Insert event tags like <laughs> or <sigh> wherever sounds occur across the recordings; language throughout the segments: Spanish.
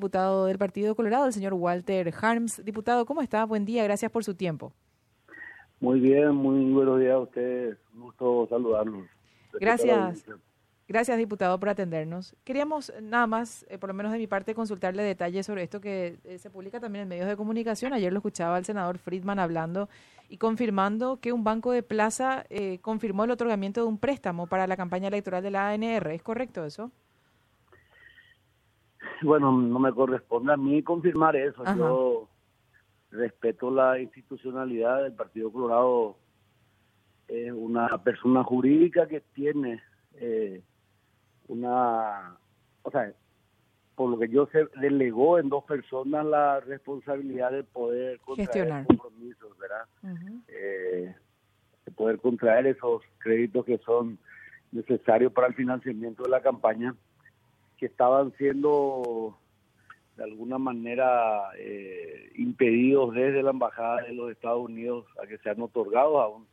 diputado del Partido Colorado, el señor Walter Harms. Diputado, ¿cómo está? Buen día, gracias por su tiempo. Muy bien, muy buenos días a ustedes. Un gusto saludarlos. Gracias. Gracias, diputado, por atendernos. Queríamos nada más, eh, por lo menos de mi parte, consultarle detalles sobre esto que eh, se publica también en medios de comunicación. Ayer lo escuchaba el senador Friedman hablando y confirmando que un banco de plaza eh, confirmó el otorgamiento de un préstamo para la campaña electoral de la ANR. ¿Es correcto eso? <laughs> bueno, no me corresponde a mí confirmar eso. Yo respeto la institucionalidad del Partido Colorado. Es una persona jurídica que tiene eh, una, o sea, por lo que yo sé, delegó en dos personas la responsabilidad de poder contraer compromisos, ¿verdad? Eh, de poder contraer esos créditos que son necesarios para el financiamiento de la campaña que estaban siendo de alguna manera eh, impedidos desde la Embajada de los Estados Unidos a que sean otorgados a, un,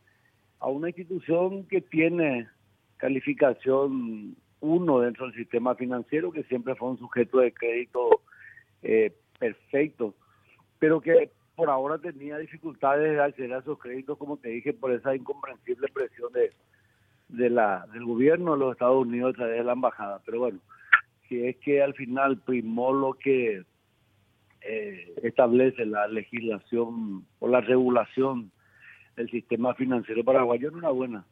a una institución que tiene calificación uno dentro del sistema financiero, que siempre fue un sujeto de crédito eh, perfecto, pero que por ahora tenía dificultades de acceder a esos créditos, como te dije, por esa incomprensible presión de, de la, del gobierno de los Estados Unidos a través de la embajada. Pero bueno, que es que al final primó lo que eh, establece la legislación o la regulación del sistema financiero paraguayo, no una buena.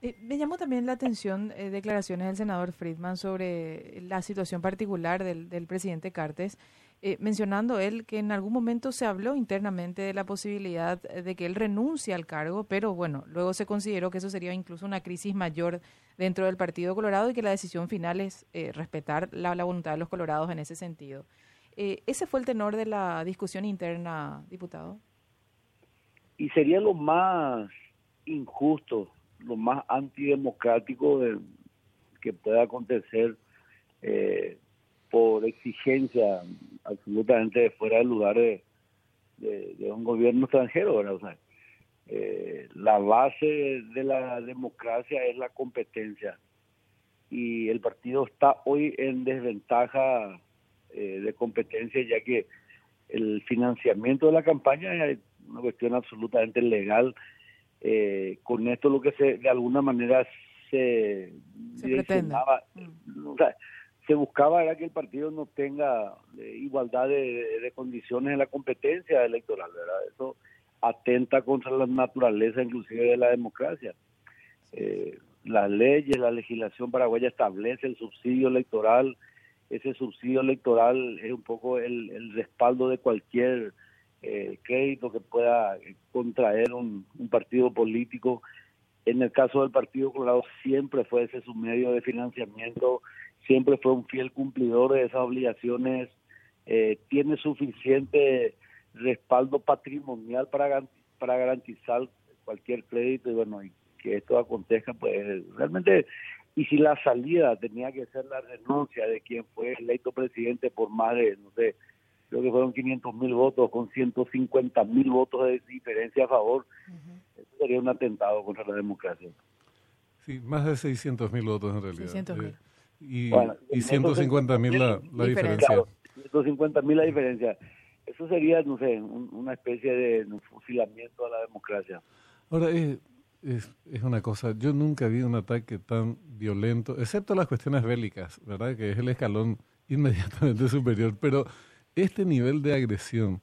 Eh, me llamó también la atención eh, declaraciones del senador Friedman sobre la situación particular del, del presidente Cartes. Eh, mencionando él que en algún momento se habló internamente de la posibilidad de que él renuncie al cargo, pero bueno, luego se consideró que eso sería incluso una crisis mayor dentro del Partido Colorado y que la decisión final es eh, respetar la, voluntad de los colorados en ese sentido. Eh, ¿Ese fue el tenor de la discusión interna, diputado? Y sería lo más injusto, lo más antidemocrático que pueda acontecer eh, por exigencia absolutamente fuera del lugar de, un gobierno extranjero, ¿verdad? O sea, eh, la base de la democracia es la competencia y el partido está hoy en desventaja eh, de competencia ya que el financiamiento de la campaña es una cuestión absolutamente legal. Eh, con esto lo que se de alguna manera se, se pretendaba, mm. o sea, se buscaba era que el partido no tenga eh, igualdad de, condiciones en la competencia electoral, ¿verdad? Eso atenta contra la naturaleza inclusive de la democracia. Eh, las leyes, la legislación paraguaya establece el subsidio electoral, ese subsidio electoral es un poco el, respaldo de cualquier eh, crédito que pueda contraer un, un partido político. En el caso del Partido Colorado siempre fue ese su medio de financiamiento siempre fue un fiel cumplidor de esas obligaciones, eh, tiene suficiente respaldo patrimonial para, para garantizar cualquier crédito y bueno, y que esto acontezca, pues realmente, y si la salida tenía que ser la renuncia de quien fue electo presidente por más de, no sé, creo que fueron 500 mil votos con 150 mil votos de diferencia a favor, eso sería un atentado contra la democracia. Sí, más de 600 mil votos en realidad. 600 mil y, y 150 mil la, la diferencia. 150 mil la diferencia. Eso sería, no sé, una especie de fusilamiento a la democracia. Ahora, es, es, una cosa, yo nunca vi un ataque tan violento, excepto las cuestiones bélicas, ¿verdad? Que es el escalón inmediatamente <laughs> superior, pero este nivel de agresión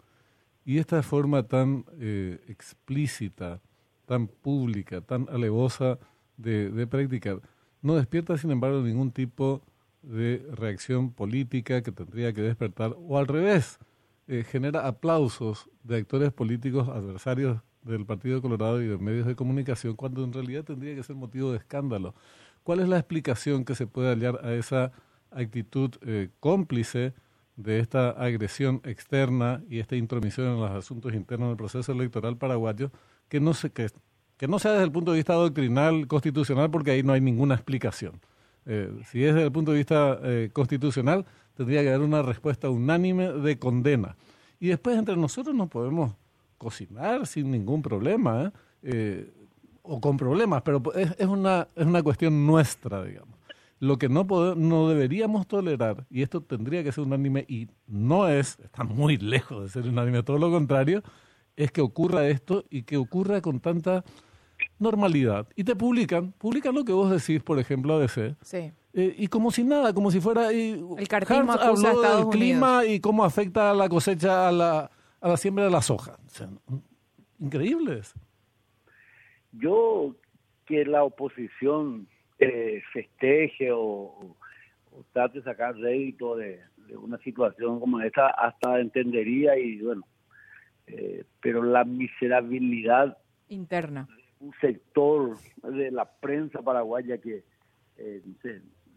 y esta forma tan eh, explícita, tan pública, tan alevosa de, de practicar, no despierta, sin embargo, ningún tipo de reacción política que tendría que despertar, o al revés, eh, genera aplausos de actores políticos adversarios del Partido Colorado y de medios de comunicación, cuando en realidad tendría que ser motivo de escándalo. ¿Cuál es la explicación que se puede hallar a esa actitud eh, cómplice de esta agresión externa y esta intromisión en los asuntos internos del proceso electoral paraguayo que no se, que no sea desde el punto de vista doctrinal, constitucional, porque ahí no hay ninguna explicación. Eh, si es desde el punto de vista eh, constitucional, tendría que haber una respuesta unánime de condena. Y después entre nosotros nos podemos cocinar sin ningún problema, ¿eh? o con problemas, pero es, una, es una cuestión nuestra, digamos. lo que no, no deberíamos tolerar, y esto tendría que ser unánime y no es, está muy lejos de ser unánime, todo lo contrario, es que ocurra esto y que ocurra con tanta normalidad. Y te publican, publican lo que vos decís, por ejemplo, ABC. Sí. Eh, y como si nada, como si fuera... el del clima y cómo afecta la cosecha a la, a la siembra de la soja. increíbles. Yo, que la oposición eh, festeje o, trate de sacar rédito de, una situación como esta, hasta entendería y bueno, eh, pero la miserabilidad interna un sector de la prensa paraguaya que eh,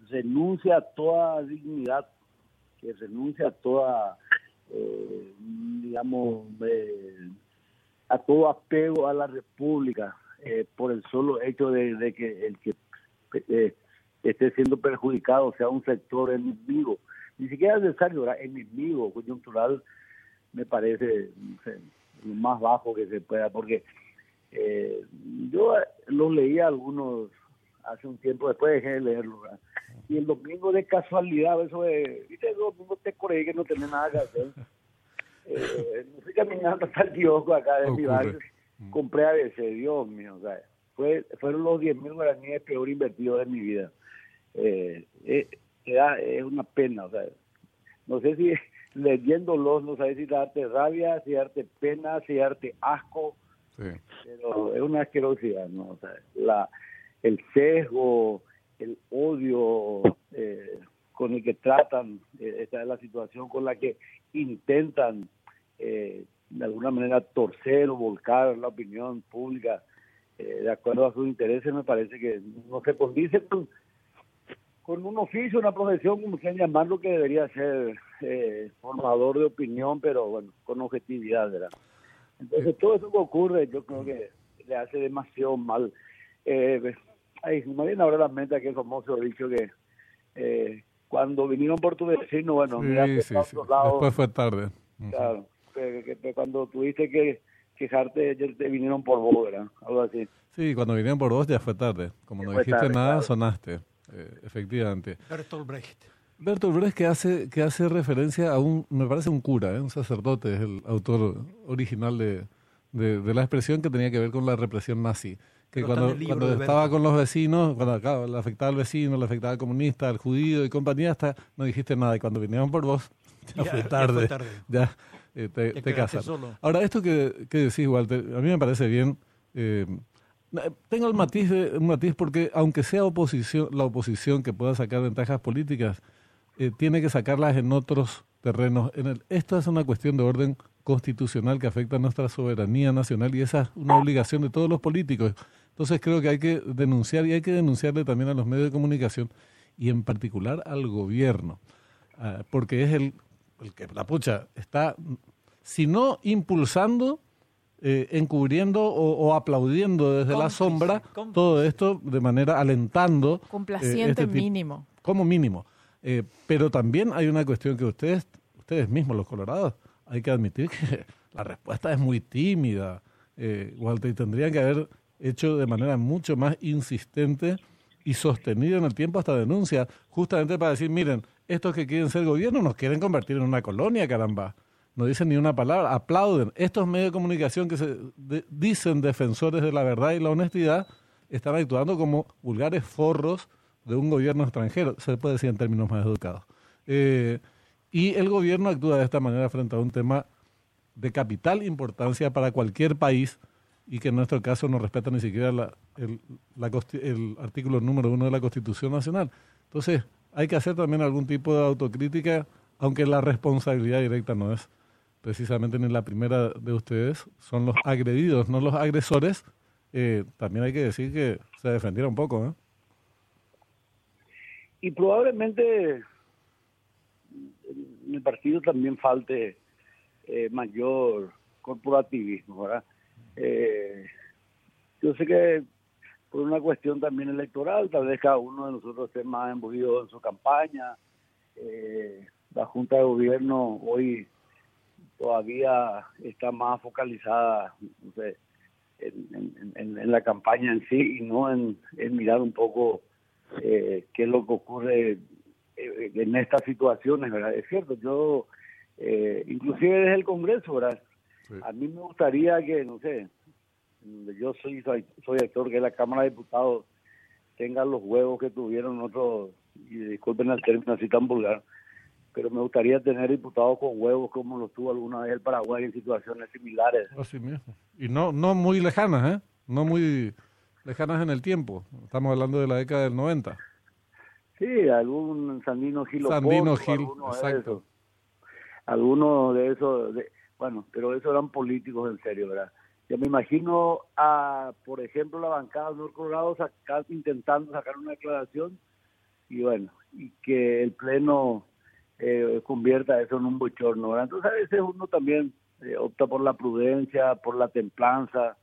renuncia a toda dignidad, que renuncia a toda, digamos, a todo apego a la República por el solo hecho de, que el que eh, esté siendo perjudicado, sea un sector enemigo, ni siquiera necesario, enemigo coyuntural, me parece lo más bajo que se pueda, porque eh, yo lo leía algunos hace un tiempo, después dejé de leerlo, y el domingo de casualidad, eso de, viste, el domingo te creí que no tenía nada que hacer. <laughs> Eh, no fui caminando hasta el kiosco acá de mi barrio, compré a veces, Dios mío, o sea, fue, fueron los 10 mil guaraníes peor invertidos de mi vida. Eh, eh, es una pena, o sea, no sé si <laughs> leyéndolos, no sé si darte rabia, si darte pena, si darte asco, pero es una asquerosidad, ¿no? O sea, la, el sesgo, el odio eh, con el que tratan, eh, esta es la situación con la que intentan de alguna manera torcer o volcar la opinión pública eh, de acuerdo a sus intereses, me parece que no se condice con, un oficio, una profesión, como quieran llamarlo, que debería ser eh, formador de opinión, pero bueno, con objetividad, ¿verdad? Entonces, todo eso que ocurre, yo creo que le hace demasiado mal. Eh, ay, me viene ahora la mente aquel famoso dicho que eh, cuando vinieron por tu vecino, bueno, sí, sí, sí. Después fue tarde. Claro, que cuando tuviste que quejarte, te vinieron por vos, ¿verdad? Algo así. Sí, cuando vinieron por vos ya fue tarde. Como no dijiste nada, sonaste, eh, efectivamente. Bertolt Brecht. Bertolt Brecht que hace, que hace referencia a un, me parece un cura, ¿eh? un sacerdote, es el autor original de, de, la expresión que tenía que ver con la represión nazi. Que cuando, cuando estaba con los vecinos, cuando le afectaba al vecino, le afectaba al comunista, al judío y compañía, hasta no dijiste nada. Y cuando vinieron por vos, <laughs> ya, fue tarde. Ya, fue tarde. ya eh, te, te casas. Ahora, esto que, que, decís, Walter, a mí me parece bien. Eh, tengo el matiz, de, un matiz porque aunque sea oposición, la oposición que pueda sacar ventajas políticas, eh, tiene que sacarlas en otros terrenos. En el, esta es una cuestión de orden constitucional que afecta a nuestra soberanía nacional y esa es una obligación de todos los políticos. Entonces creo que hay que denunciar y hay que denunciarle también a los medios de comunicación y en particular al gobierno, ah, porque es el el que la pucha está, si no impulsando, eh, encubriendo o, aplaudiendo desde la sombra todo esto de manera alentando. Eh, Complaciente este mínimo. Como mínimo. Eh, pero también hay una cuestión que ustedes, ustedes mismos, los colorados, hay que admitir que <laughs> la respuesta es muy tímida, Walter, y tendrían que haber hecho de manera mucho más insistente y sostenida en el tiempo hasta denuncia, justamente para decir, miren, estos que quieren ser gobierno nos quieren convertir en una colonia, caramba. No dicen ni una palabra, aplauden. Estos medios de comunicación que se dicen defensores de la verdad y la honestidad están actuando como vulgares forros de un gobierno extranjero, se puede decir en términos más educados. Eh, y el gobierno actúa de esta manera frente a un tema de capital importancia para cualquier país y que en nuestro caso no respeta ni siquiera el, el artículo número uno de la Constitución Nacional. Entonces, hay que hacer también algún tipo de autocrítica, aunque la responsabilidad directa no es precisamente ni la primera de ustedes, son los agredidos, no los agresores. Eh, también hay que decir que se defendiera un poco. ¿eh? Y probablemente en el partido también falte eh, mayor corporativismo, ¿verdad? yo sé que por una cuestión también electoral, tal vez cada uno de nosotros esté más embuido en su campaña. Eh, la Junta de Gobierno hoy todavía está más focalizada en, la campaña en sí y no en, mirar un poco eh, qué es lo que ocurre eh, en estas situaciones, ¿verdad? Es cierto, yo, eh, inclusive desde el Congreso, ¿verdad? A mí me gustaría que, no sé, yo soy, soy, soy actor que la Cámara de Diputados tenga los huevos que tuvieron otros, y disculpen el término así tan vulgar, pero me gustaría tener diputados con huevos como los tuvo alguna vez el Paraguay en situaciones similares. Así mismo. Y no, no muy lejanas, ¿eh? No muy lejanas en el tiempo. Estamos hablando de la década del 90. Sí, algún Sandino Gil. Sandino Gil, exacto. Algunos de esos, de, bueno, pero esos eran políticos en serio, ¿verdad? Yo me imagino a, por ejemplo, la bancada del Colorado sacar, intentando sacar una declaración y bueno, y que el Pleno eh, convierta eso en un bochorno. ¿verdad? Entonces a veces uno también eh, opta por la prudencia, por la templanza.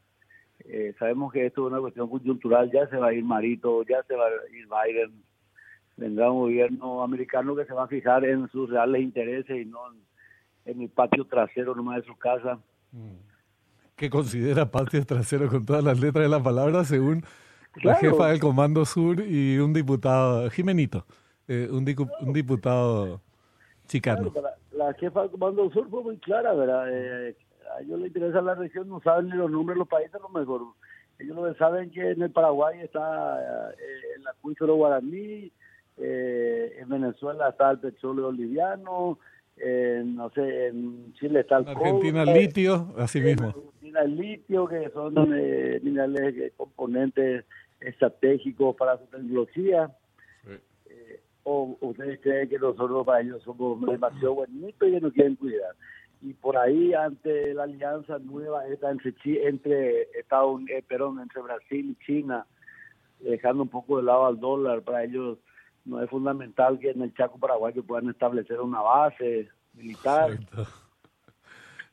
Eh, sabemos que esto es una cuestión coyuntural, ya se va a ir Marito, ya se va a ir Biden, vendrá un gobierno americano que se va a fijar en sus reales intereses y no en, el patio trasero nomás de su casa. Mm. ¿Qué considera patio trasero con todas las letras de la palabra según la jefa del Comando Sur y un diputado, Jimenito, eh, un, un, diputado chicano. la, jefa del Comando Sur fue muy clara, ¿verdad? Eh, a ellos les interesa la región, no saben ni los nombres de los países, lo mejor. Ellos lo saben que en el Paraguay está eh, el acuífero guaraní, eh, en Venezuela está el petróleo boliviano, en, no sé, en Chile está el Argentina el litio, así mismo. Argentina el litio, que son eh, minerales, eh, componentes estratégicos para su tecnología. Eh, o ustedes creen que nosotros para ellos somos demasiado buenitos y no quieren cuidar. Y por ahí, ante la alianza nueva esta entre, entre Estados eh, perdón, entre Brasil y China, dejando un poco de lado al dólar, para ellos no es fundamental que en el Chaco Paraguayo puedan establecer una base militar. <laughs>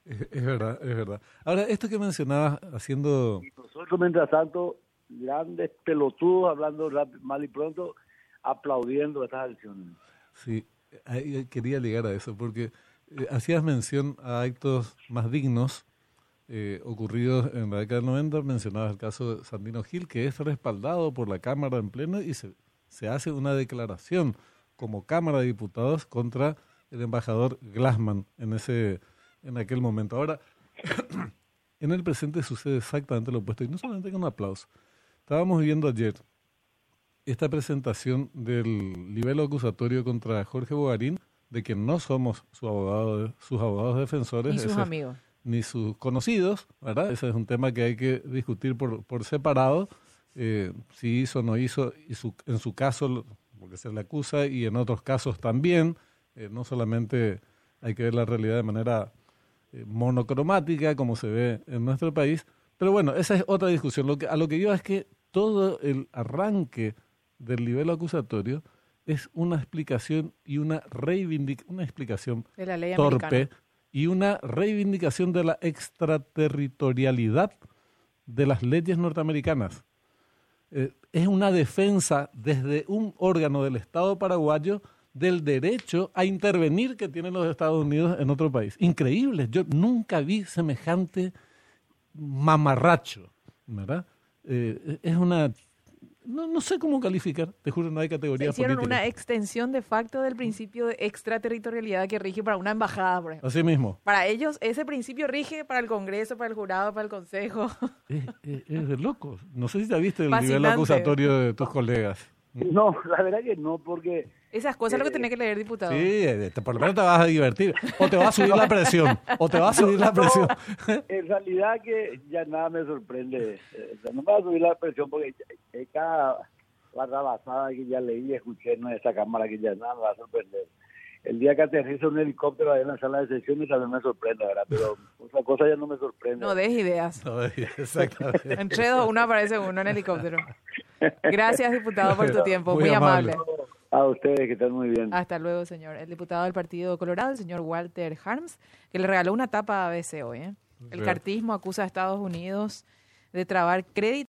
Es, verdad, es verdad. Ahora, esto que mencionabas, haciendo... nosotros, mientras tanto, grandes pelotudos, hablando mal y pronto, aplaudiendo estas acciones. Sí, quería llegar a eso, porque eh, hacías mención a actos más dignos eh, ocurridos en la década del 90, mencionabas el caso de Sandino Gil, que es respaldado por la Cámara en pleno y se se hace una declaración como Cámara de Diputados contra el embajador Glassman en, ese, en aquel momento. Ahora, <coughs> en el presente sucede exactamente lo opuesto, y no solamente con un aplauso. Estábamos viendo ayer esta presentación del nivel acusatorio contra Jorge Bogarín, de que no somos su abogado, sus abogados defensores. Ni sus amigos. Ni sus conocidos, ¿verdad? Ese es un tema que hay que discutir por, por separado eh, si hizo o no hizo, y su, en su caso, porque se le acusa, y en otros casos también, eh, no solamente hay que ver la realidad de manera eh, monocromática, como se ve en nuestro país, pero bueno, esa es otra discusión. Lo que, a lo que yo es que todo el arranque del nivel acusatorio es una explicación y una reivindicación, una explicación torpe y una reivindicación de la extraterritorialidad de las leyes norteamericanas. Eh, es una defensa desde un órgano del Estado paraguayo del derecho a intervenir que tienen los Estados Unidos en otro país. Increíble, yo nunca vi semejante mamarracho, ¿verdad? Eh, es una no, no sé cómo calificar, te juro, no hay categoría Se hicieron una extensión de facto del principio de extraterritorialidad que rige para una embajada, por ejemplo. Así mismo. Para ellos, ese principio rige para el Congreso, para el jurado, para el Consejo. Es, es, de. No sé si te viste el nivel acusatorio de tus colegas. <laughs> No, la verdad que no, porque... Esas cosas es lo que eh, tenés que leer, diputado. Sí, por lo menos te vas a divertir. O te va a subir la presión. O te va a subir la presión. <laughs> en realidad que ya nada me sorprende. Eh, no me va a subir la presión porque cada barrabasada que ya leí y escuché en esa cámara que ya nada me va a sorprender. El día que aterriza un helicóptero ahí en la sala de sesiones también me sorprende, ¿verdad? Pero otra cosa ya no me sorprende. No des ideas. No des ideas, <laughs> exactamente. Entre dos, uno aparece uno en helicóptero. Gracias, diputado, por tu tiempo. Muy, amable. A ustedes, que estén muy bien. Hasta luego, señor. El diputado del Partido Colorado, el señor Walter Harms, que le regaló una tapa a ABC hoy. ¿eh? El cartismo acusa a Estados Unidos de trabar crédito